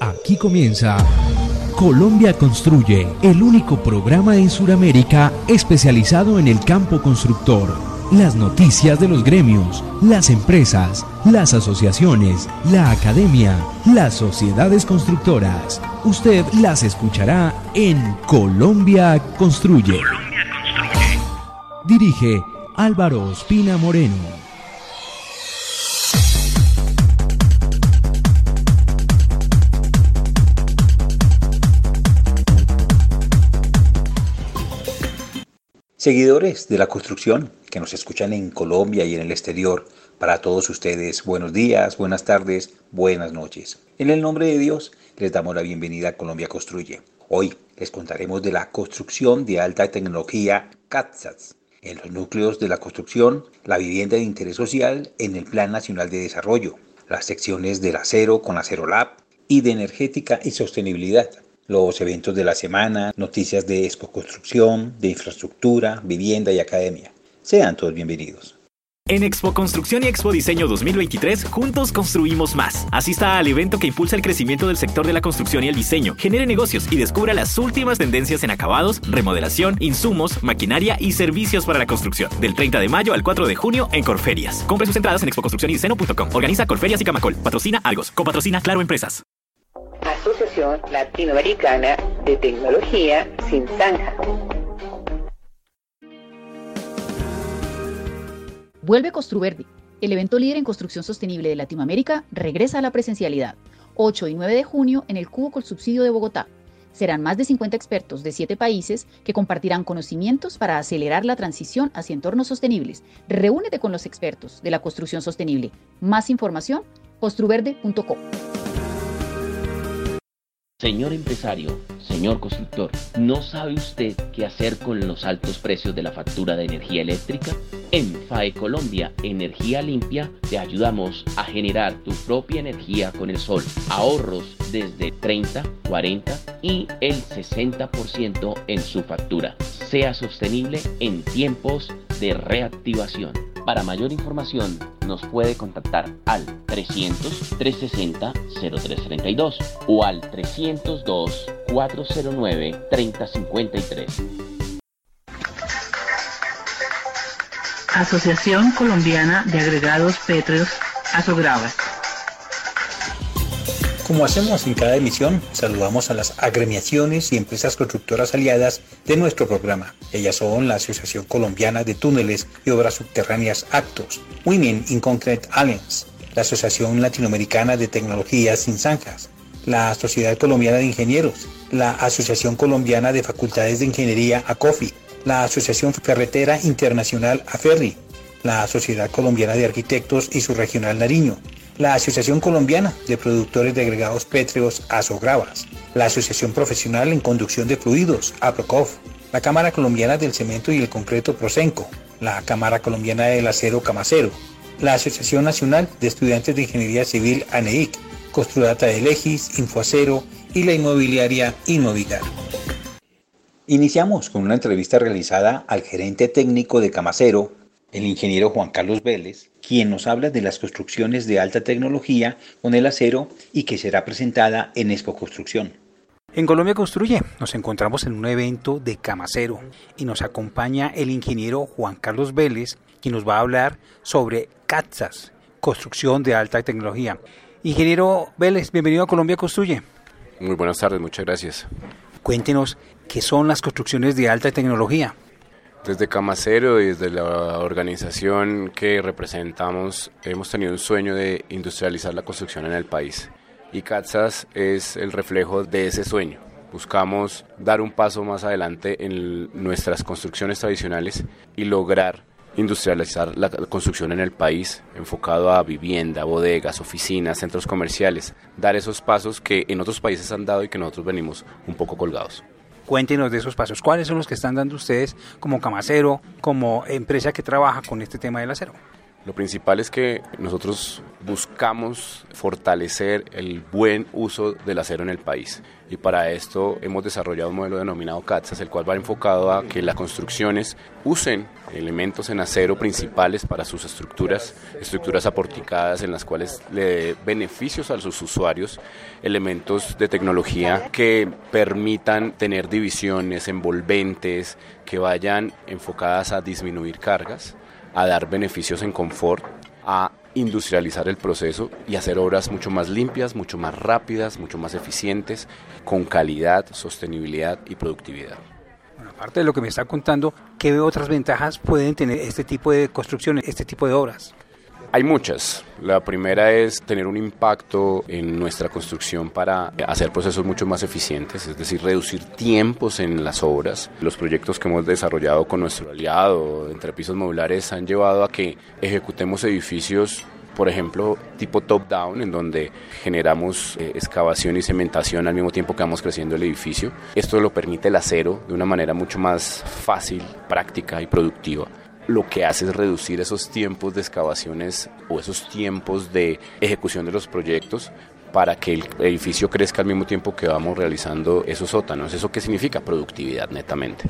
Aquí comienza Colombia Construye, el único programa en Sudamérica especializado en el campo constructor. Las noticias de los gremios, las empresas, las asociaciones, la academia, las sociedades constructoras. Usted las escuchará en Colombia Construye. Colombia Construye. Dirige Álvaro Ospina Moreno. Seguidores de la construcción que nos escuchan en Colombia y en el exterior, para todos ustedes buenos días, buenas tardes, buenas noches. En el nombre de Dios les damos la bienvenida a Colombia Construye. Hoy les contaremos de la construcción de alta tecnología CATSATS, en los núcleos de la construcción, la vivienda de interés social en el Plan Nacional de Desarrollo, las secciones del acero con Acero Lab y de energética y sostenibilidad los eventos de la semana, noticias de Expo Construcción, de infraestructura, vivienda y academia. Sean todos bienvenidos. En Expo Construcción y Expo Diseño 2023, juntos construimos más. Asista al evento que impulsa el crecimiento del sector de la construcción y el diseño, genere negocios y descubra las últimas tendencias en acabados, remodelación, insumos, maquinaria y servicios para la construcción. Del 30 de mayo al 4 de junio en Corferias. Compre sus entradas en expoconstruccionydiseño.com. Organiza Corferias y Camacol. Patrocina Algos. Copatrocina Claro Empresas. Asociación Latinoamericana de Tecnología Sin Zanja. Vuelve Construverde. El evento líder en construcción sostenible de Latinoamérica regresa a la presencialidad. 8 y 9 de junio en el Cubo con Subsidio de Bogotá. Serán más de 50 expertos de 7 países que compartirán conocimientos para acelerar la transición hacia entornos sostenibles. Reúnete con los expertos de la construcción sostenible. Más información, construverde.com. Señor empresario, señor constructor, ¿no sabe usted qué hacer con los altos precios de la factura de energía eléctrica? En FAE Colombia Energía Limpia te ayudamos a generar tu propia energía con el sol. Ahorros desde 30, 40 y el 60% en su factura. Sea sostenible en tiempos de reactivación. Para mayor información nos puede contactar al 300-360-0332 o al 302-409-3053. Asociación Colombiana de Agregados Petros, Asogravas. Como hacemos en cada emisión, saludamos a las agremiaciones y empresas constructoras aliadas de nuestro programa. Ellas son la Asociación Colombiana de Túneles y Obras Subterráneas Actos, Women in Concrete Alliance, la Asociación Latinoamericana de Tecnologías Sin Zanjas, la Sociedad Colombiana de Ingenieros, la Asociación Colombiana de Facultades de Ingeniería ACOFI, la Asociación Ferretera Internacional AFERRI, la Sociedad Colombiana de Arquitectos y su regional Nariño, la Asociación Colombiana de Productores de Agregados Pétreos ASOGRAVAS, la Asociación Profesional en Conducción de Fluidos APROCOF, la Cámara Colombiana del Cemento y el Concreto Prosenco, la Cámara Colombiana del Acero Camacero, la Asociación Nacional de Estudiantes de Ingeniería Civil ANEIC, Construdata de Legis, Infoacero y la inmobiliaria Inmovigar. Iniciamos con una entrevista realizada al gerente técnico de Camacero, el ingeniero Juan Carlos Vélez, quien nos habla de las construcciones de alta tecnología con el acero y que será presentada en Expo Construcción. En Colombia Construye nos encontramos en un evento de Camacero y nos acompaña el ingeniero Juan Carlos Vélez, quien nos va a hablar sobre CATSAS, construcción de alta tecnología. Ingeniero Vélez, bienvenido a Colombia Construye. Muy buenas tardes, muchas gracias. Cuéntenos qué son las construcciones de alta tecnología. Desde Camacero y desde la organización que representamos hemos tenido un sueño de industrializar la construcción en el país y CATSAS es el reflejo de ese sueño. Buscamos dar un paso más adelante en nuestras construcciones tradicionales y lograr industrializar la construcción en el país, enfocado a vivienda, bodegas, oficinas, centros comerciales, dar esos pasos que en otros países han dado y que nosotros venimos un poco colgados. Cuéntenos de esos pasos. ¿Cuáles son los que están dando ustedes como Camacero, como empresa que trabaja con este tema del acero? Lo principal es que nosotros buscamos fortalecer el buen uso del acero en el país. Y para esto hemos desarrollado un modelo denominado CATSAS, el cual va enfocado a que las construcciones usen elementos en acero principales para sus estructuras, estructuras aporticadas en las cuales le dé beneficios a sus usuarios, elementos de tecnología que permitan tener divisiones envolventes, que vayan enfocadas a disminuir cargas, a dar beneficios en confort, a industrializar el proceso y hacer obras mucho más limpias, mucho más rápidas, mucho más eficientes, con calidad, sostenibilidad y productividad. Bueno, aparte de lo que me está contando, ¿qué otras ventajas pueden tener este tipo de construcciones, este tipo de obras? Hay muchas. La primera es tener un impacto en nuestra construcción para hacer procesos mucho más eficientes, es decir, reducir tiempos en las obras. Los proyectos que hemos desarrollado con nuestro aliado entre pisos modulares han llevado a que ejecutemos edificios por ejemplo, tipo top-down, en donde generamos eh, excavación y cementación al mismo tiempo que vamos creciendo el edificio. Esto lo permite el acero de una manera mucho más fácil, práctica y productiva lo que hace es reducir esos tiempos de excavaciones o esos tiempos de ejecución de los proyectos para que el edificio crezca al mismo tiempo que vamos realizando esos sótanos. ¿Eso qué significa? Productividad netamente.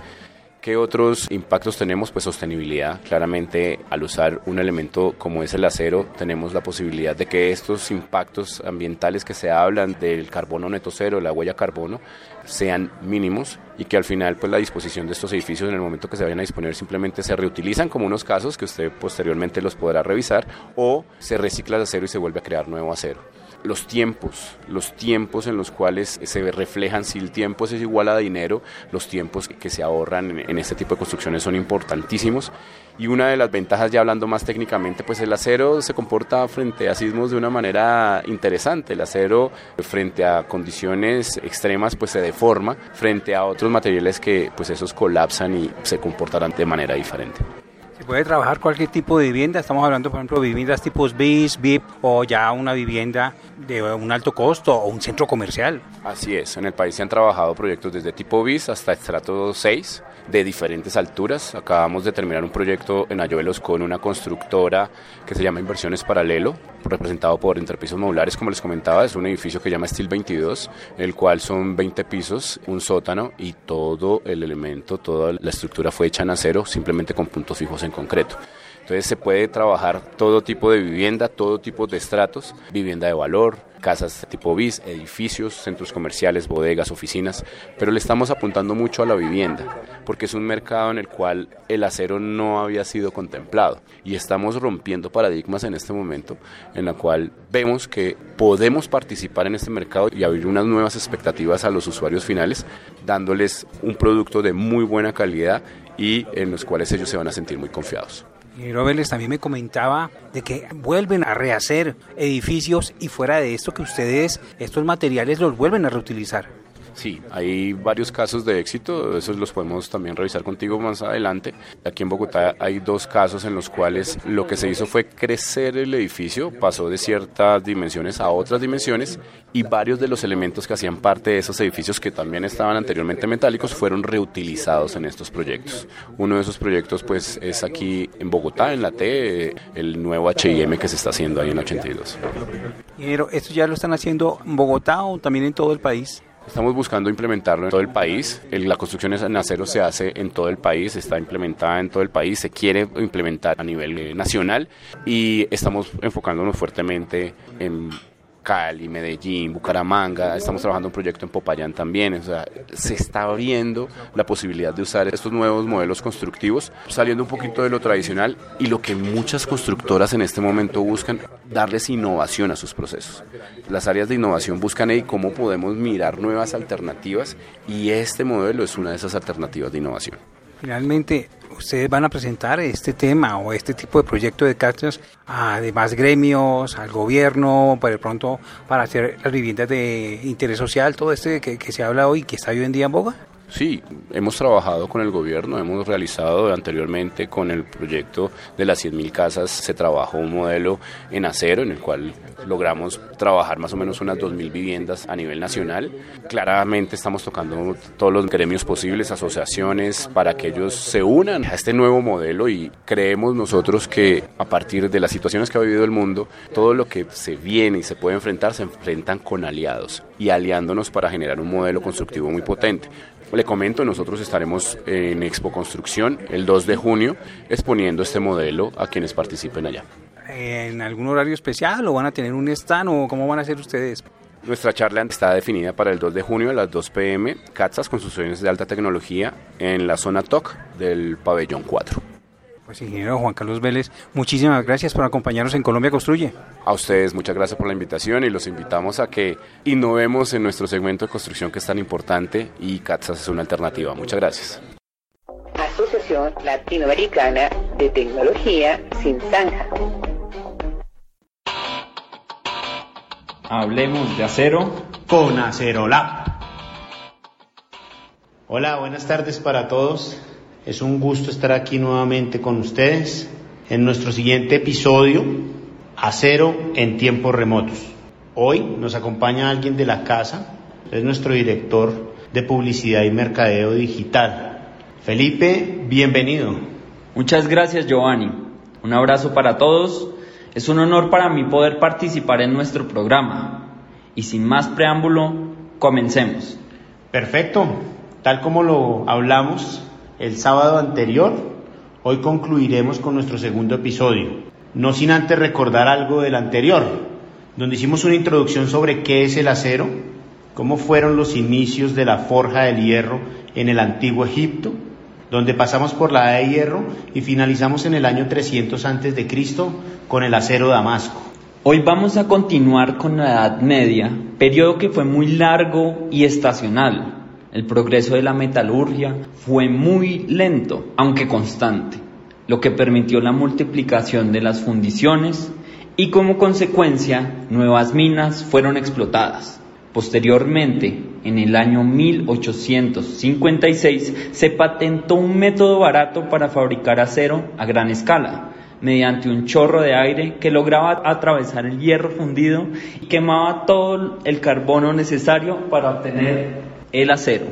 ¿Qué otros impactos tenemos? Pues sostenibilidad. Claramente, al usar un elemento como es el acero, tenemos la posibilidad de que estos impactos ambientales que se hablan del carbono neto cero, la huella carbono, sean mínimos y que al final pues la disposición de estos edificios en el momento que se vayan a disponer simplemente se reutilizan como unos casos que usted posteriormente los podrá revisar o se recicla el acero y se vuelve a crear nuevo acero los tiempos, los tiempos en los cuales se reflejan, si el tiempo es igual a dinero, los tiempos que se ahorran en, este tipo de construcciones son importantísimos. Y una de las ventajas, ya hablando más técnicamente, pues el acero se comporta frente a sismos de una manera interesante. El acero frente a condiciones extremas pues se deforma frente a otros materiales que pues esos colapsan y se comportarán de manera diferente puede trabajar cualquier tipo de vivienda. Estamos hablando, por ejemplo, viviendas tipos BIS, VIP o ya una vivienda de un alto costo o un centro comercial. Así es. En el país se han trabajado proyectos desde tipo BIS hasta estrato 6 de diferentes alturas. Acabamos de terminar un proyecto en Ayuelos con una constructora que se llama Inversiones Paralelo, representado por Interpisos Modulares, como les comentaba, es un edificio que se llama Steel 22, el cual son 20 pisos, un sótano y todo el elemento, toda la estructura fue hecha en acero, simplemente con puntos fijos en concreto. Entonces se puede trabajar todo tipo de vivienda, todo tipo de estratos, vivienda de valor, casas tipo BIS, edificios, centros comerciales, bodegas, oficinas, pero le estamos apuntando mucho a la vivienda, porque es un mercado en el cual el acero no había sido contemplado y estamos rompiendo paradigmas en este momento en la cual vemos que podemos participar en este mercado y abrir unas nuevas expectativas a los usuarios finales, dándoles un producto de muy buena calidad y en los cuales ellos se van a sentir muy confiados. Ingeniero Vélez también me comentaba de que vuelven a rehacer edificios y fuera de esto que ustedes estos materiales los vuelven a reutilizar. Sí, hay varios casos de éxito, esos los podemos también revisar contigo más adelante. Aquí en Bogotá hay dos casos en los cuales lo que se hizo fue crecer el edificio, pasó de ciertas dimensiones a otras dimensiones y varios de los elementos que hacían parte de esos edificios que también estaban anteriormente metálicos fueron reutilizados en estos proyectos. Uno de esos proyectos pues es aquí en Bogotá, en la T, el nuevo H&M que se está haciendo ahí en 82. Ingeniero, ¿esto ya lo están haciendo en Bogotá o también en todo el país? Estamos buscando implementarlo en todo el país. La construcción en acero se hace en todo el país, está implementada en todo el país, se quiere implementar a nivel eh, nacional y estamos enfocándonos fuertemente en Cali, Medellín, Bucaramanga, estamos trabajando un proyecto en Popayán también, o sea, se está abriendo la posibilidad de usar estos nuevos modelos constructivos, saliendo un poquito de lo tradicional y lo que muchas constructoras en este momento buscan, darles innovación a sus procesos. Las áreas de innovación buscan ahí cómo podemos mirar nuevas alternativas y este modelo es una de esas alternativas de innovación. Finalmente, ustedes van a presentar este tema o este tipo de proyecto de cárceles a demás gremios, al gobierno, por el pronto para hacer las viviendas de interés social, todo este que, se habla hoy, que está hoy en día en boga? Sí, hemos trabajado con el gobierno, hemos realizado anteriormente con el proyecto de las 100.000 casas, se trabajó un modelo en acero en el cual logramos trabajar más o menos unas 2.000 viviendas a nivel nacional. Claramente estamos tocando todos los gremios posibles, asociaciones, para que ellos se unan a este nuevo modelo y creemos nosotros que a partir de las situaciones que ha vivido el mundo, todo lo que se viene y se puede enfrentar se enfrentan con aliados y aliándonos para generar un modelo constructivo muy potente. Le comento, nosotros estaremos en Expo Construcción el 2 de junio exponiendo este modelo a quienes participen allá. ¿En algún horario especial o van a tener un stand o cómo van a hacer ustedes? Nuestra charla está definida para el 2 de junio a las 2 pm, CATSAS construcciones de alta tecnología en la zona TOC del pabellón 4. Pues ingeniero Juan Carlos Vélez, muchísimas gracias por acompañarnos en Colombia Construye. A ustedes muchas gracias por la invitación y los invitamos a que innovemos en nuestro segmento de construcción que es tan importante y CATSAS es una alternativa. Muchas gracias. Asociación Latinoamericana de Tecnología Sin Zanja. Hablemos de acero con Acerola. Hola, buenas tardes para todos. Es un gusto estar aquí nuevamente con ustedes en nuestro siguiente episodio, Acero en tiempos remotos. Hoy nos acompaña alguien de la casa, es nuestro director de publicidad y mercadeo digital. Felipe, bienvenido. Muchas gracias Giovanni. Un abrazo para todos. Es un honor para mí poder participar en nuestro programa. Y sin más preámbulo, comencemos. Perfecto. Tal como lo hablamos el sábado anterior, hoy concluiremos con nuestro segundo episodio. No sin antes recordar algo del anterior, donde hicimos una introducción sobre qué es el acero, cómo fueron los inicios de la forja del hierro en el antiguo Egipto, donde pasamos por la edad de hierro y finalizamos en el año 300 antes de Cristo con el acero damasco. Hoy vamos a continuar con la Edad Media, periodo que fue muy largo y estacional, el progreso de la metalurgia fue muy lento, aunque constante, lo que permitió la multiplicación de las fundiciones y como consecuencia nuevas minas fueron explotadas. Posteriormente, en el año 1856, se patentó un método barato para fabricar acero a gran escala, mediante un chorro de aire que lograba atravesar el hierro fundido y quemaba todo el carbono necesario para obtener el acero.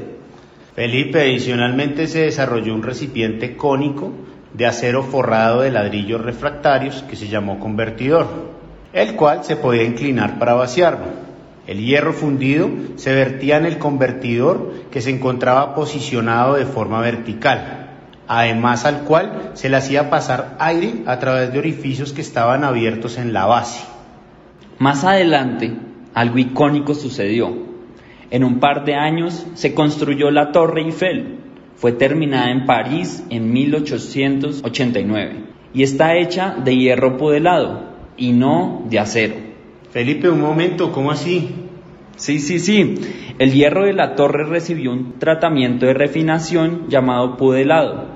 Felipe, adicionalmente se desarrolló un recipiente cónico de acero forrado de ladrillos refractarios que se llamó convertidor, el cual se podía inclinar para vaciarlo. El hierro fundido se vertía en el convertidor que se encontraba posicionado de forma vertical, además al cual se le hacía pasar aire a través de orificios que estaban abiertos en la base. Más adelante, algo icónico sucedió. En un par de años se construyó la Torre Eiffel. Fue terminada en París en 1889 y está hecha de hierro pudelado y no de acero. Felipe, un momento, ¿cómo así? Sí, sí, sí. El hierro de la torre recibió un tratamiento de refinación llamado pudelado,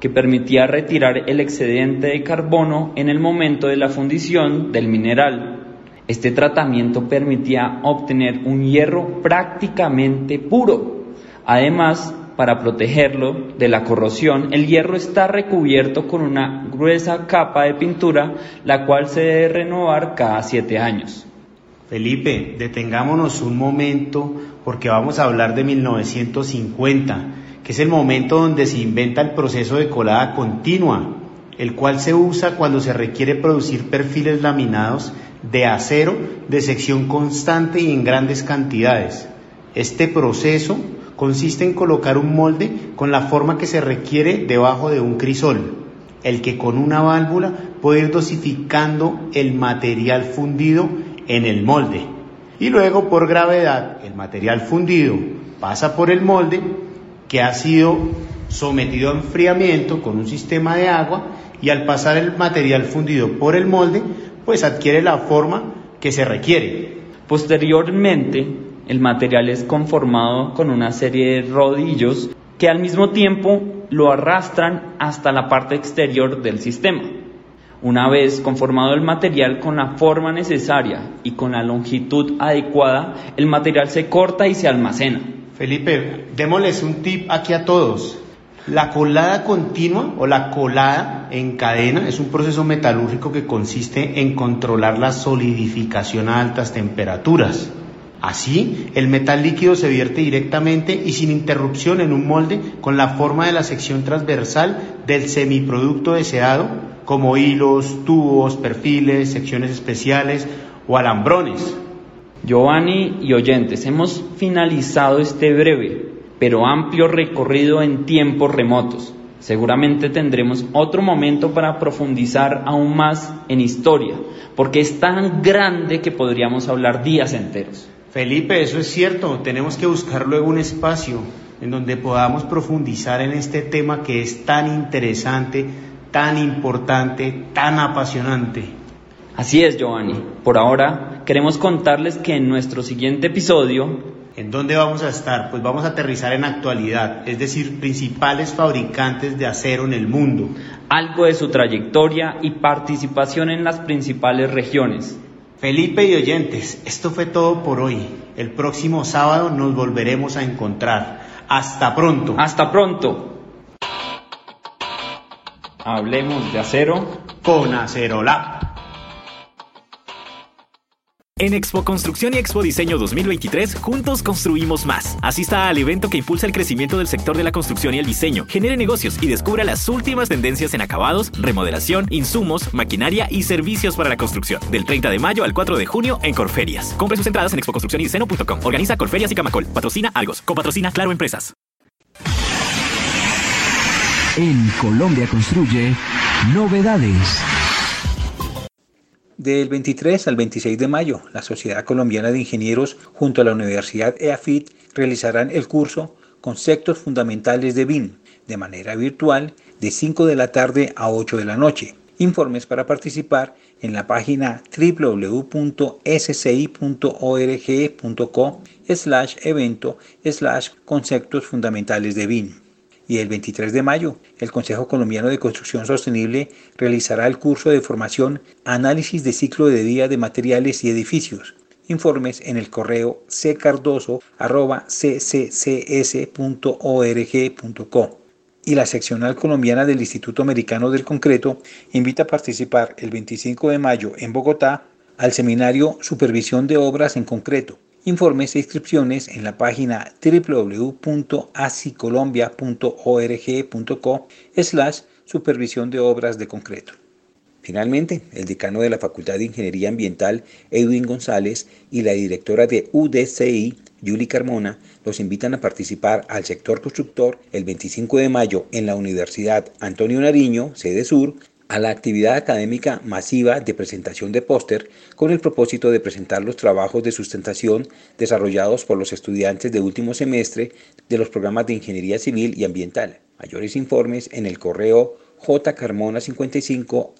que permitía retirar el excedente de carbono en el momento de la fundición del mineral. Este tratamiento permitía obtener un hierro prácticamente puro. Además, para protegerlo de la corrosión, el hierro está recubierto con una gruesa capa de pintura, la cual se debe renovar cada siete años. Felipe, detengámonos un momento porque vamos a hablar de 1950, que es el momento donde se inventa el proceso de colada continua, el cual se usa cuando se requiere producir perfiles laminados de acero de sección constante y en grandes cantidades. Este proceso consiste en colocar un molde con la forma que se requiere debajo de un crisol, el que con una válvula puede ir dosificando el material fundido en el molde. Y luego por gravedad el material fundido pasa por el molde que ha sido sometido a enfriamiento con un sistema de agua y al pasar el material fundido por el molde pues adquiere la forma que se requiere. Posteriormente, el material es conformado con una serie de rodillos que al mismo tiempo lo arrastran hasta la parte exterior del sistema. Una vez conformado el material con la forma necesaria y con la longitud adecuada, el material se corta y se almacena. Felipe, démosles un tip aquí a todos. La colada continua o la colada en cadena es un proceso metalúrgico que consiste en controlar la solidificación a altas temperaturas. Así, el metal líquido se vierte directamente y sin interrupción en un molde con la forma de la sección transversal del semiproducto deseado, como hilos, tubos, perfiles, secciones especiales o alambrones. Giovanni y oyentes, hemos finalizado este breve pero amplio recorrido en tiempos remotos. Seguramente tendremos otro momento para profundizar aún más en historia, porque es tan grande que podríamos hablar días enteros. Felipe, eso es cierto. Tenemos que buscar luego un espacio en donde podamos profundizar en este tema que es tan interesante, tan importante, tan apasionante. Así es, Giovanni. Por ahora, queremos contarles que en nuestro siguiente episodio ¿En dónde vamos a estar? Pues vamos a aterrizar en actualidad, es decir, principales fabricantes de acero en el mundo. Algo de su trayectoria y participación en las principales regiones. Felipe y oyentes, esto fue todo por hoy. El próximo sábado nos volveremos a encontrar. Hasta pronto. Hasta pronto. Hablemos de acero con Acerolab. En Expo Construcción y Expo Diseño 2023, juntos construimos más. Asista al evento que impulsa el crecimiento del sector de la construcción y el diseño, genere negocios y descubra las últimas tendencias en acabados, remodelación, insumos, maquinaria y servicios para la construcción. Del 30 de mayo al 4 de junio en Corferias. Compre sus entradas en expoconstruccionydiseño.com. Organiza Corferias y Camacol. Patrocina Algos. Copatrocina Claro Empresas. En Colombia Construye, novedades. Del 23 al 26 de mayo, la Sociedad Colombiana de Ingenieros junto a la Universidad EAFIT realizarán el curso Conceptos Fundamentales de BIM de manera virtual de 5 de la tarde a 8 de la noche. Informes para participar en la página www.sci.org.co slash evento slash conceptos fundamentales de BIM y el 23 de mayo, el Consejo Colombiano de Construcción Sostenible realizará el curso de formación Análisis de ciclo de vida de materiales y edificios. Informes en el correo ccardoso.cccs.org.co. Y la seccional colombiana del Instituto Americano del Concreto invita a participar el 25 de mayo en Bogotá al seminario Supervisión de Obras en Concreto Informes e inscripciones en la página www.acicolombia.org.co slash supervisión de obras de concreto. Finalmente, el decano de la Facultad de Ingeniería Ambiental, Edwin González, y la directora de UDCI, Julie Carmona, los invitan a participar al sector constructor el 25 de mayo en la Universidad Antonio Nariño, sede sur, a la actividad académica masiva de presentación de póster con el propósito de presentar los trabajos de sustentación desarrollados por los estudiantes de último semestre de los programas de Ingeniería Civil y Ambiental. Mayores informes en el correo jcarmona55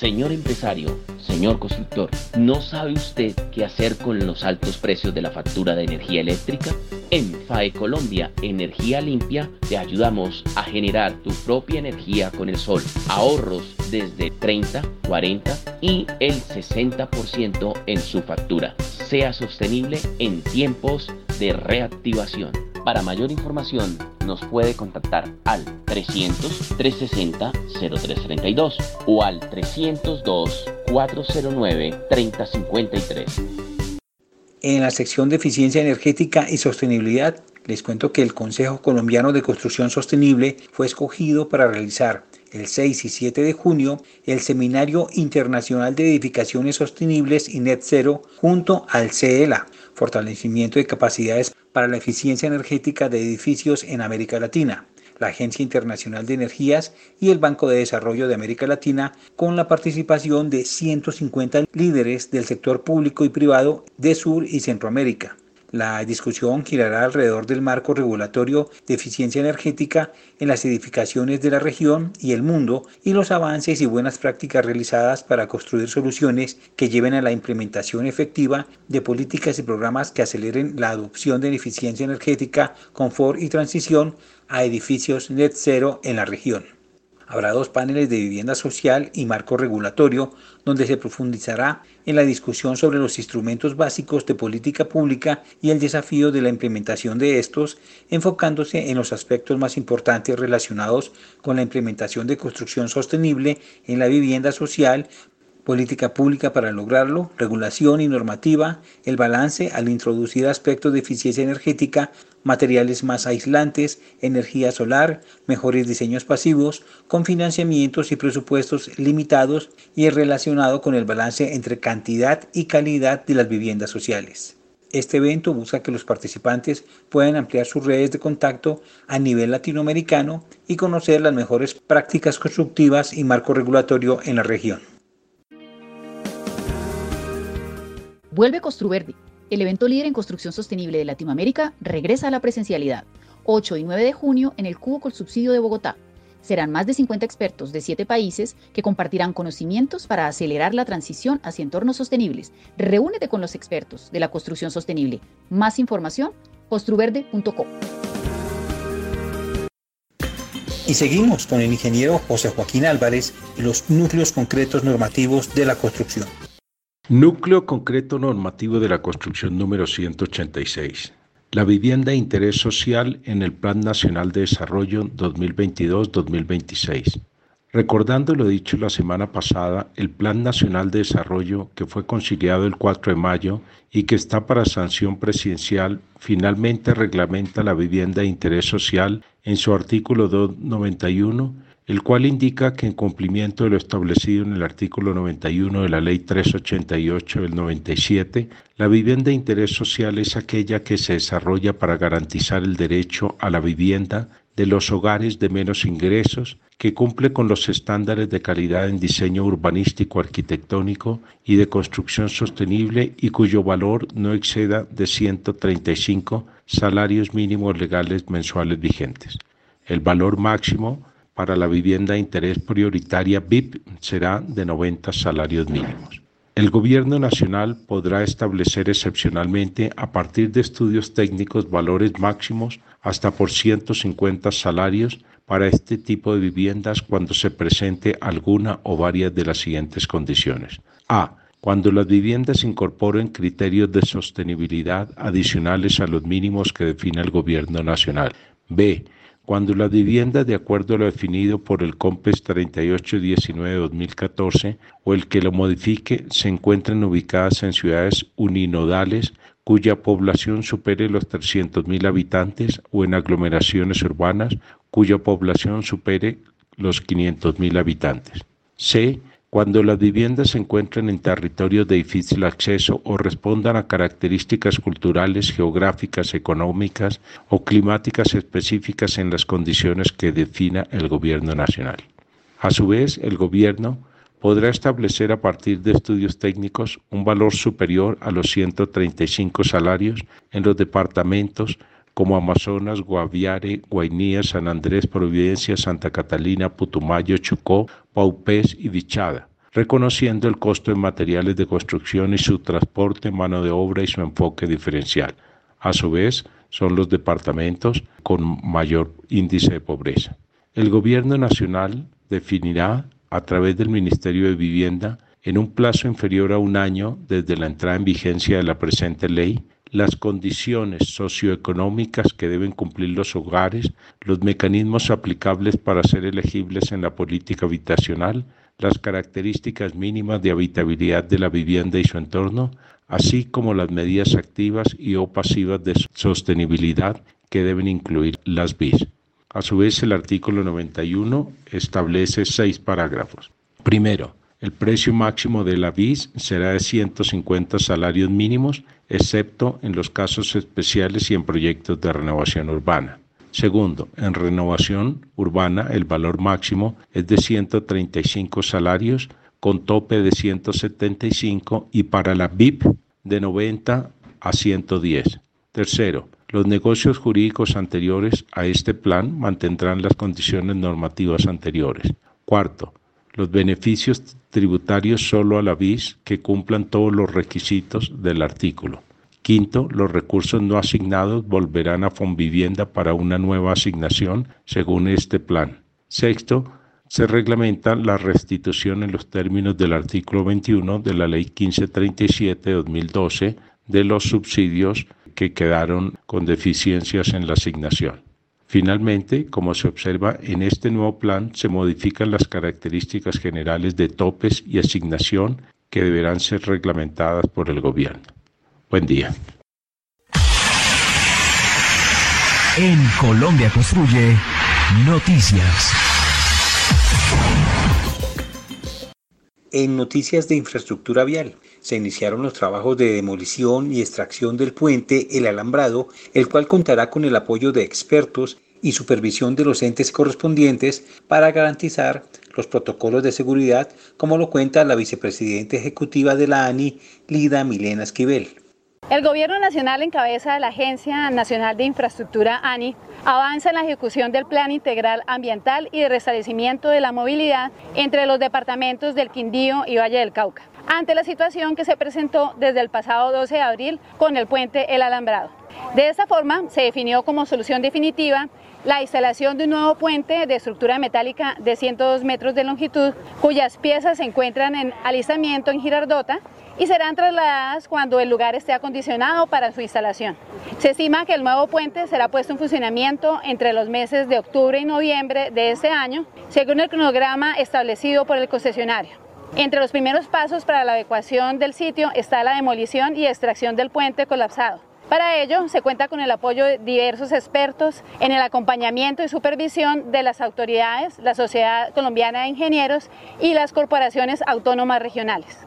Señor empresario, señor constructor, ¿no sabe usted qué hacer con los altos precios de la factura de energía eléctrica? En FAE Colombia Energía Limpia te ayudamos a generar tu propia energía con el sol. Ahorros desde 30, 40 y el 60% en su factura. Sea sostenible en tiempos de reactivación. Para mayor información nos puede contactar al 300-360-0332 o al 302-409-3053. En la sección de eficiencia energética y sostenibilidad, les cuento que el Consejo Colombiano de Construcción Sostenible fue escogido para realizar el 6 y 7 de junio el Seminario Internacional de Edificaciones Sostenibles y Net Zero junto al CELA, fortalecimiento de capacidades para la eficiencia energética de edificios en América Latina, la Agencia Internacional de Energías y el Banco de Desarrollo de América Latina, con la participación de 150 líderes del sector público y privado de Sur y Centroamérica. La discusión girará alrededor del marco regulatorio de eficiencia energética en las edificaciones de la región y el mundo y los avances y buenas prácticas realizadas para construir soluciones que lleven a la implementación efectiva de políticas y programas que aceleren la adopción de eficiencia energética, confort y transición a edificios net cero en la región. Habrá dos paneles de vivienda social y marco regulatorio donde se profundizará en la discusión sobre los instrumentos básicos de política pública y el desafío de la implementación de estos, enfocándose en los aspectos más importantes relacionados con la implementación de construcción sostenible en la vivienda social, política pública para lograrlo, regulación y normativa, el balance al introducir aspectos de eficiencia energética, materiales más aislantes, energía solar, mejores diseños pasivos, con financiamientos y presupuestos limitados y es relacionado con el balance entre cantidad y calidad de las viviendas sociales. Este evento busca que los participantes puedan ampliar sus redes de contacto a nivel latinoamericano y conocer las mejores prácticas constructivas y marco regulatorio en la región. Vuelve Construverde. El evento líder en construcción sostenible de Latinoamérica regresa a la presencialidad. 8 y 9 de junio en el Cubo con Subsidio de Bogotá. Serán más de 50 expertos de 7 países que compartirán conocimientos para acelerar la transición hacia entornos sostenibles. Reúnete con los expertos de la construcción sostenible. Más información, construverde.com. Y seguimos con el ingeniero José Joaquín Álvarez y los núcleos concretos normativos de la construcción. Núcleo concreto normativo de la construcción número 186. La vivienda de interés social en el Plan Nacional de Desarrollo 2022-2026. Recordando lo dicho la semana pasada, el Plan Nacional de Desarrollo, que fue conciliado el 4 de mayo y que está para sanción presidencial, finalmente reglamenta la vivienda de interés social en su artículo 291 el cual indica que en cumplimiento de lo establecido en el artículo 91 de la Ley 388 del 97, la vivienda de interés social es aquella que se desarrolla para garantizar el derecho a la vivienda de los hogares de menos ingresos, que cumple con los estándares de calidad en diseño urbanístico arquitectónico y de construcción sostenible y cuyo valor no exceda de 135 salarios mínimos legales mensuales vigentes. El valor máximo para la vivienda de interés prioritaria BIP será de 90 salarios mínimos. El Gobierno Nacional podrá establecer excepcionalmente, a partir de estudios técnicos, valores máximos hasta por 150 salarios para este tipo de viviendas cuando se presente alguna o varias de las siguientes condiciones. A. Cuando las viviendas incorporen criterios de sostenibilidad adicionales a los mínimos que define el Gobierno Nacional. B cuando la vivienda, de acuerdo a lo definido por el COMPES 3819-2014 o el que lo modifique, se encuentren ubicadas en ciudades uninodales cuya población supere los 300.000 habitantes o en aglomeraciones urbanas cuya población supere los 500.000 habitantes. C cuando las viviendas se encuentren en territorios de difícil acceso o respondan a características culturales, geográficas, económicas o climáticas específicas en las condiciones que defina el Gobierno Nacional. A su vez, el Gobierno podrá establecer a partir de estudios técnicos un valor superior a los 135 salarios en los departamentos como Amazonas, Guaviare, Guainía, San Andrés, Providencia, Santa Catalina, Putumayo, Chocó, Paupés y Vichada, reconociendo el costo en materiales de construcción y su transporte, mano de obra y su enfoque diferencial. A su vez, son los departamentos con mayor índice de pobreza. El Gobierno Nacional definirá a través del Ministerio de Vivienda en un plazo inferior a un año desde la entrada en vigencia de la presente ley las condiciones socioeconómicas que deben cumplir los hogares, los mecanismos aplicables para ser elegibles en la política habitacional, las características mínimas de habitabilidad de la vivienda y su entorno, así como las medidas activas y o pasivas de sostenibilidad que deben incluir las BIS. A su vez, el artículo 91 establece seis parágrafos. Primero, el precio máximo de la BIS será de 150 salarios mínimos, excepto en los casos especiales y en proyectos de renovación urbana. Segundo, en renovación urbana el valor máximo es de 135 salarios con tope de 175 y para la BIP de 90 a 110. Tercero, los negocios jurídicos anteriores a este plan mantendrán las condiciones normativas anteriores. Cuarto, los beneficios tributarios solo a la BIS que cumplan todos los requisitos del artículo. Quinto, los recursos no asignados volverán a Fonvivienda para una nueva asignación según este plan. Sexto, se reglamenta la restitución en los términos del artículo 21 de la Ley 1537 de 2012 de los subsidios que quedaron con deficiencias en la asignación. Finalmente, como se observa en este nuevo plan, se modifican las características generales de topes y asignación que deberán ser reglamentadas por el gobierno. Buen día. En Colombia Construye, noticias. En noticias de infraestructura vial, se iniciaron los trabajos de demolición y extracción del puente El Alambrado, el cual contará con el apoyo de expertos y supervisión de los entes correspondientes para garantizar los protocolos de seguridad, como lo cuenta la vicepresidenta ejecutiva de la ANI, Lida Milena Esquivel. El Gobierno Nacional, en cabeza de la Agencia Nacional de Infraestructura ANI, avanza en la ejecución del Plan Integral Ambiental y de Restablecimiento de la Movilidad entre los departamentos del Quindío y Valle del Cauca, ante la situación que se presentó desde el pasado 12 de abril con el puente El Alambrado. De esta forma, se definió como solución definitiva la instalación de un nuevo puente de estructura metálica de 102 metros de longitud, cuyas piezas se encuentran en alistamiento en Girardota y serán trasladadas cuando el lugar esté acondicionado para su instalación. Se estima que el nuevo puente será puesto en funcionamiento entre los meses de octubre y noviembre de este año, según el cronograma establecido por el concesionario. Entre los primeros pasos para la adecuación del sitio está la demolición y extracción del puente colapsado. Para ello, se cuenta con el apoyo de diversos expertos en el acompañamiento y supervisión de las autoridades, la Sociedad Colombiana de Ingenieros y las corporaciones autónomas regionales.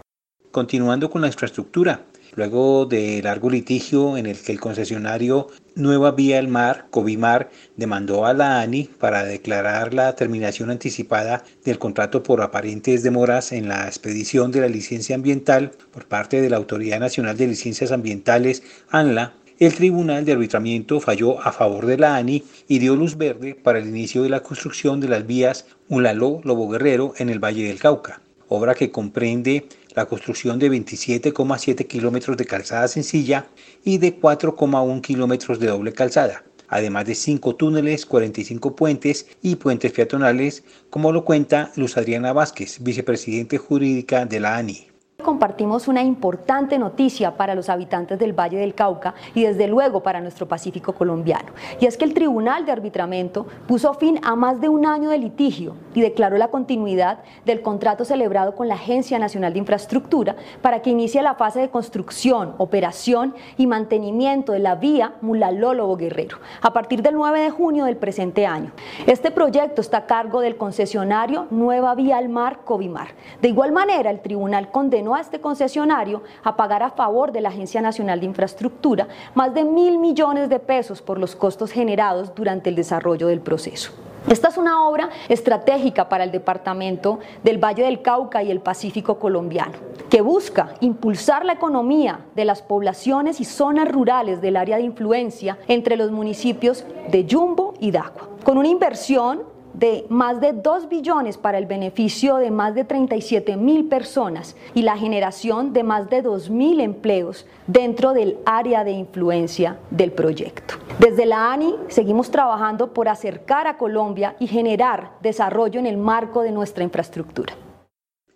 Continuando con la infraestructura, luego de largo litigio en el que el concesionario Nueva Vía al Mar, Covimar, demandó a la ANI para declarar la terminación anticipada del contrato por aparentes demoras en la expedición de la licencia ambiental por parte de la Autoridad Nacional de Licencias Ambientales, ANLA, el Tribunal de Arbitramiento falló a favor de la ANI y dio luz verde para el inicio de la construcción de las vías Ulaló-Lobo Guerrero en el Valle del Cauca, obra que comprende la construcción de 27,7 kilómetros de calzada sencilla y de 4,1 kilómetros de doble calzada, además de 5 túneles, 45 puentes y puentes peatonales, como lo cuenta Luz Adriana Vázquez, vicepresidente jurídica de la ANI compartimos una importante noticia para los habitantes del Valle del Cauca y desde luego para nuestro Pacífico colombiano. Y es que el Tribunal de Arbitramiento puso fin a más de un año de litigio y declaró la continuidad del contrato celebrado con la Agencia Nacional de Infraestructura para que inicie la fase de construcción, operación y mantenimiento de la vía Mulalólogo Guerrero a partir del 9 de junio del presente año. Este proyecto está a cargo del concesionario Nueva Vía al Mar Covimar. De igual manera, el tribunal condenó a este concesionario a pagar a favor de la Agencia Nacional de Infraestructura más de mil millones de pesos por los costos generados durante el desarrollo del proceso. Esta es una obra estratégica para el departamento del Valle del Cauca y el Pacífico colombiano, que busca impulsar la economía de las poblaciones y zonas rurales del área de influencia entre los municipios de Yumbo y Dagua, con una inversión de más de 2 billones para el beneficio de más de 37 mil personas y la generación de más de 2 mil empleos dentro del área de influencia del proyecto. Desde la ANI seguimos trabajando por acercar a Colombia y generar desarrollo en el marco de nuestra infraestructura.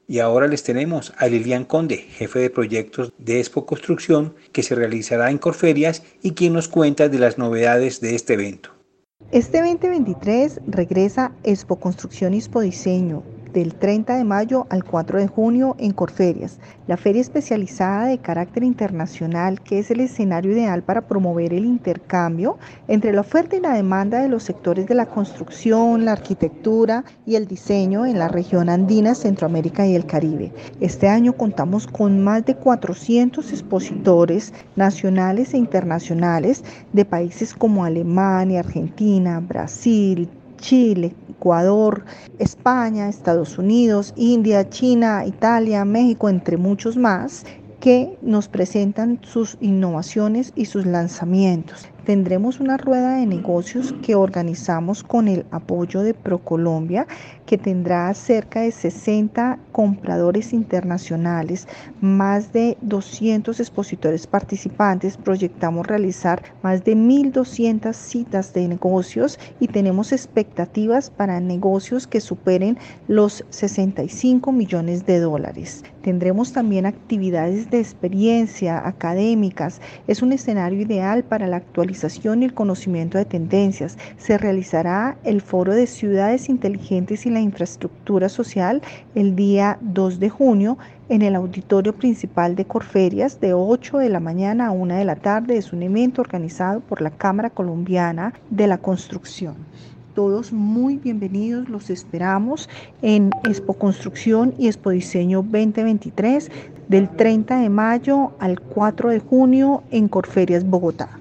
Y ahora les tenemos a Lilian Conde, jefe de proyectos de Expo Construcción, que se realizará en Corferias y quien nos cuenta de las novedades de este evento. Este 2023 regresa Expo Construcción y Expo Diseño del 30 de mayo al 4 de junio en Corferias, la feria especializada de carácter internacional que es el escenario ideal para promover el intercambio entre la oferta y la demanda de los sectores de la construcción, la arquitectura y el diseño en la región andina, Centroamérica y el Caribe. Este año contamos con más de 400 expositores nacionales e internacionales de países como Alemania, Argentina, Brasil, Chile, Ecuador, España, Estados Unidos, India, China, Italia, México, entre muchos más, que nos presentan sus innovaciones y sus lanzamientos. Tendremos una rueda de negocios que organizamos con el apoyo de ProColombia, que tendrá cerca de 60 compradores internacionales, más de 200 expositores participantes. Proyectamos realizar más de 1.200 citas de negocios y tenemos expectativas para negocios que superen los 65 millones de dólares. Tendremos también actividades de experiencia académicas. Es un escenario ideal para la actualización y el conocimiento de tendencias. Se realizará el foro de ciudades inteligentes y la infraestructura social el día 2 de junio en el auditorio principal de Corferias de 8 de la mañana a 1 de la tarde. Es un evento organizado por la Cámara Colombiana de la Construcción todos muy bienvenidos, los esperamos en Expo Construcción y Expo Diseño 2023 del 30 de mayo al 4 de junio en Corferias, Bogotá.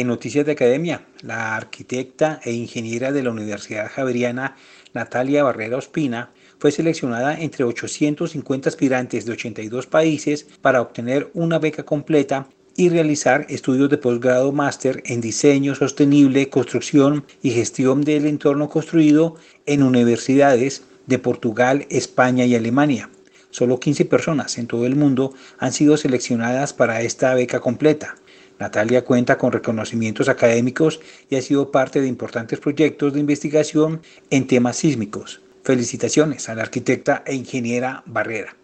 En Noticias de Academia, la arquitecta e ingeniera de la Universidad Javeriana Natalia Barrera Ospina fue seleccionada entre 850 aspirantes de 82 países para obtener una beca completa y realizar estudios de posgrado máster en diseño sostenible, construcción y gestión del entorno construido en universidades de Portugal, España y Alemania. Solo 15 personas en todo el mundo han sido seleccionadas para esta beca completa. Natalia cuenta con reconocimientos académicos y ha sido parte de importantes proyectos de investigación en temas sísmicos. Felicitaciones a la arquitecta e ingeniera Barrera.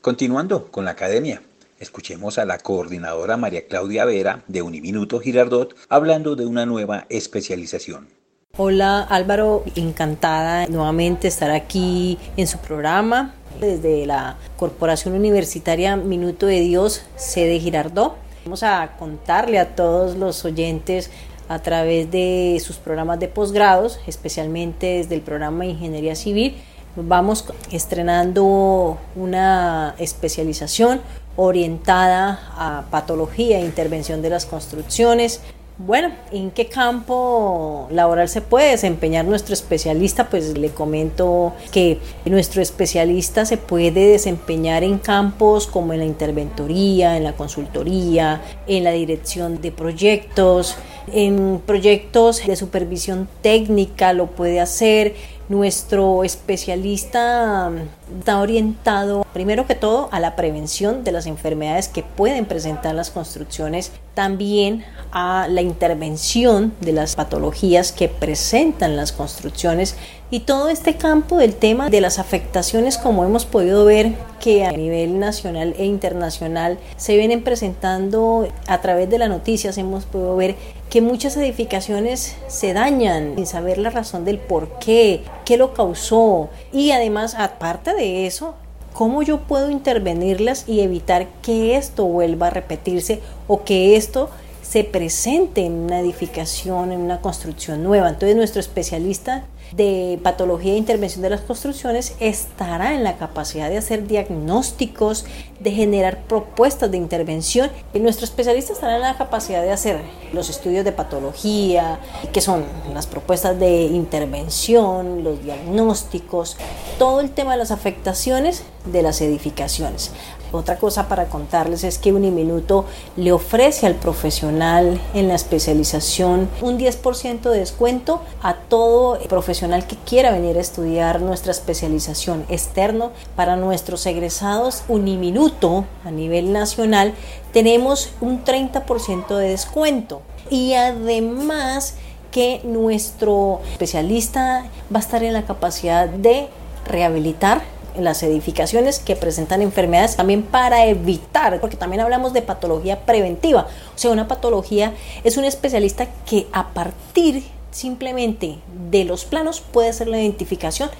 Continuando con la academia. Escuchemos a la coordinadora María Claudia Vera de Uniminuto Girardot hablando de una nueva especialización. Hola Álvaro, encantada nuevamente estar aquí en su programa desde la Corporación Universitaria Minuto de Dios, sede Girardot. Vamos a contarle a todos los oyentes a través de sus programas de posgrados, especialmente desde el programa de Ingeniería Civil, vamos estrenando una especialización orientada a patología e intervención de las construcciones. Bueno, ¿en qué campo laboral se puede desempeñar nuestro especialista? Pues le comento que nuestro especialista se puede desempeñar en campos como en la interventoría, en la consultoría, en la dirección de proyectos, en proyectos de supervisión técnica lo puede hacer, nuestro especialista está orientado primero que todo a la prevención de las enfermedades que pueden presentar las construcciones, también a la intervención de las patologías que presentan las construcciones y todo este campo del tema de las afectaciones como hemos podido ver que a nivel nacional e internacional se vienen presentando a través de las noticias hemos podido ver que muchas edificaciones se dañan sin saber la razón del por qué, qué lo causó. Y además aparte de eso cómo yo puedo intervenirlas y evitar que esto vuelva a repetirse o que esto se presente en una edificación, en una construcción nueva. Entonces nuestro especialista de patología e intervención de las construcciones estará en la capacidad de hacer diagnósticos, de generar propuestas de intervención y nuestro especialista estará en la capacidad de hacer los estudios de patología, que son las propuestas de intervención, los diagnósticos, todo el tema de las afectaciones de las edificaciones. Otra cosa para contarles es que Uniminuto le ofrece al profesional en la especialización un 10% de descuento a todo profesional que quiera venir a estudiar nuestra especialización externo para nuestros egresados Uniminuto a nivel nacional tenemos un 30% de descuento y además que nuestro especialista va a estar en la capacidad de rehabilitar las edificaciones que presentan enfermedades también para evitar, porque también hablamos de patología preventiva. O sea, una patología es un especialista que a partir simplemente de los planos puede hacer la identificación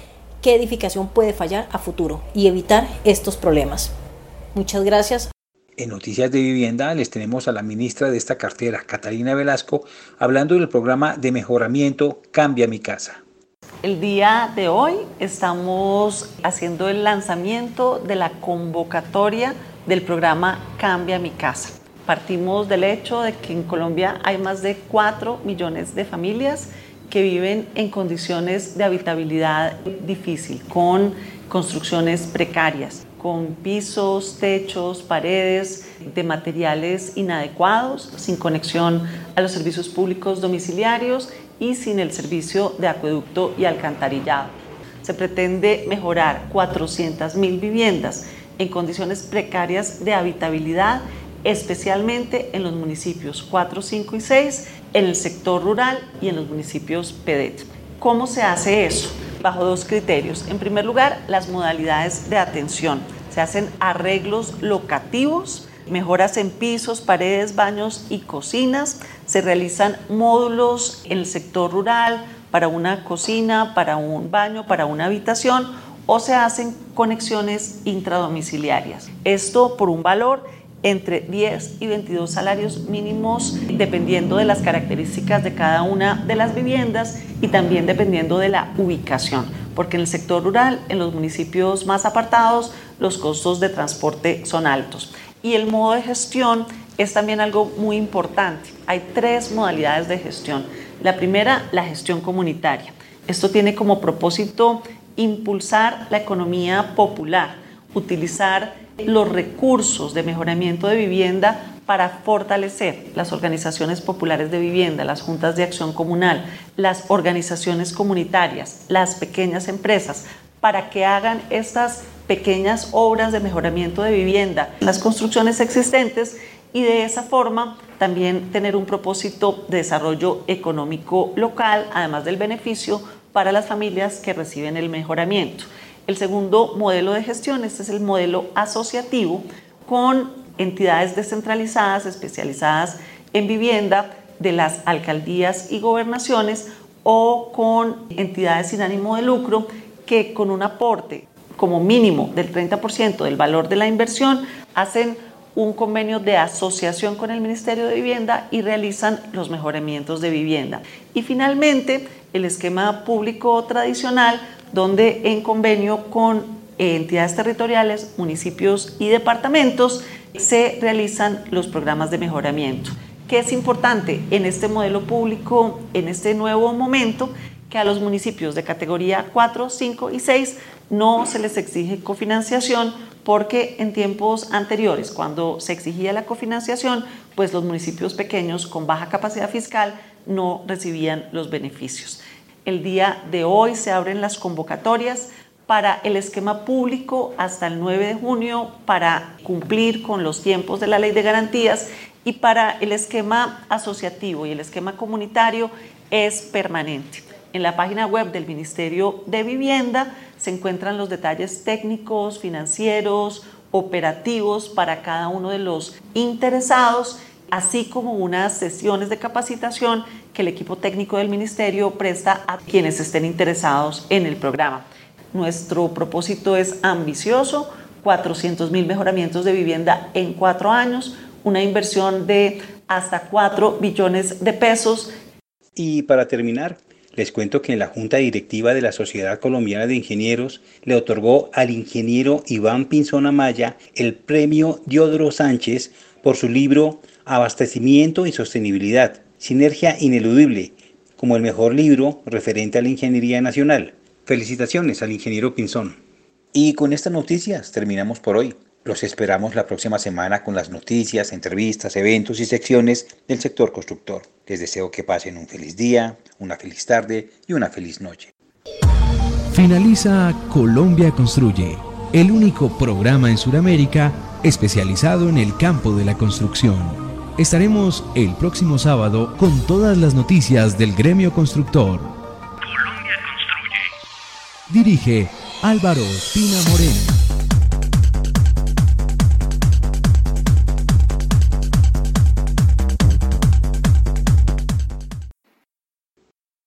qué edificación puede fallar a futuro y evitar estos problemas. Muchas gracias. En Noticias de Vivienda les tenemos a la ministra de esta cartera, Catalina Velasco, hablando del programa de mejoramiento Cambia mi casa. El día de hoy estamos haciendo el lanzamiento de la convocatoria del programa Cambia mi casa. Partimos del hecho de que en Colombia hay más de 4 millones de familias que viven en condiciones de habitabilidad difícil, con construcciones precarias. con pisos, techos, paredes de materiales inadecuados, sin conexión a los servicios públicos domiciliarios y sin el servicio de acueducto y alcantarillado. Se pretende mejorar 400.000 viviendas en condiciones precarias de habitabilidad, especialmente en los municipios 4, 5 y 6, en el sector rural y en los municipios PEDET. ¿Cómo se hace eso? Bajo dos criterios. En primer lugar, las modalidades de atención. Se hacen arreglos locativos, mejoras en pisos, paredes, baños y cocinas. Se realizan módulos en el sector rural para una cocina, para un baño, para una habitación o se hacen conexiones intradomiciliarias. Esto por un valor entre 10 y 22 salarios mínimos dependiendo de las características de cada una de las viviendas y también dependiendo de la ubicación, porque en el sector rural, en los municipios más apartados, los costos de transporte son altos. Y el modo de gestión es también algo muy importante. Hay tres modalidades de gestión. La primera, la gestión comunitaria. Esto tiene como propósito impulsar la economía popular, utilizar los recursos de mejoramiento de vivienda para fortalecer las organizaciones populares de vivienda, las juntas de acción comunal, las organizaciones comunitarias, las pequeñas empresas, para que hagan estas pequeñas obras de mejoramiento de vivienda, las construcciones existentes y de esa forma también tener un propósito de desarrollo económico local, además del beneficio para las familias que reciben el mejoramiento. El segundo modelo de gestión, este es el modelo asociativo con entidades descentralizadas especializadas en vivienda de las alcaldías y gobernaciones o con entidades sin ánimo de lucro que con un aporte como mínimo del 30% del valor de la inversión hacen un convenio de asociación con el Ministerio de Vivienda y realizan los mejoramientos de vivienda. Y finalmente, el esquema público tradicional, donde en convenio con entidades territoriales, municipios y departamentos se realizan los programas de mejoramiento. ¿Qué es importante en este modelo público, en este nuevo momento? Que a los municipios de categoría 4, 5 y 6 no se les exige cofinanciación porque en tiempos anteriores, cuando se exigía la cofinanciación, pues los municipios pequeños con baja capacidad fiscal no recibían los beneficios. El día de hoy se abren las convocatorias para el esquema público hasta el 9 de junio para cumplir con los tiempos de la ley de garantías y para el esquema asociativo y el esquema comunitario es permanente. En la página web del Ministerio de Vivienda se encuentran los detalles técnicos, financieros, operativos para cada uno de los interesados así como unas sesiones de capacitación que el equipo técnico del ministerio presta a quienes estén interesados en el programa. Nuestro propósito es ambicioso, 400 mil mejoramientos de vivienda en cuatro años, una inversión de hasta 4 billones de pesos. Y para terminar, les cuento que la Junta Directiva de la Sociedad Colombiana de Ingenieros le otorgó al ingeniero Iván Pinzón Amaya el premio Diodro Sánchez por su libro Abastecimiento y Sostenibilidad, Sinergia Ineludible, como el mejor libro referente a la ingeniería nacional. Felicitaciones al ingeniero Pinzón. Y con estas noticias terminamos por hoy. Los esperamos la próxima semana con las noticias, entrevistas, eventos y secciones del sector constructor. Les deseo que pasen un feliz día, una feliz tarde y una feliz noche. Finaliza Colombia Construye, el único programa en Sudamérica especializado en el campo de la construcción. Estaremos el próximo sábado con todas las noticias del gremio constructor. Colombia Construye. Dirige Álvaro Pina Moreno.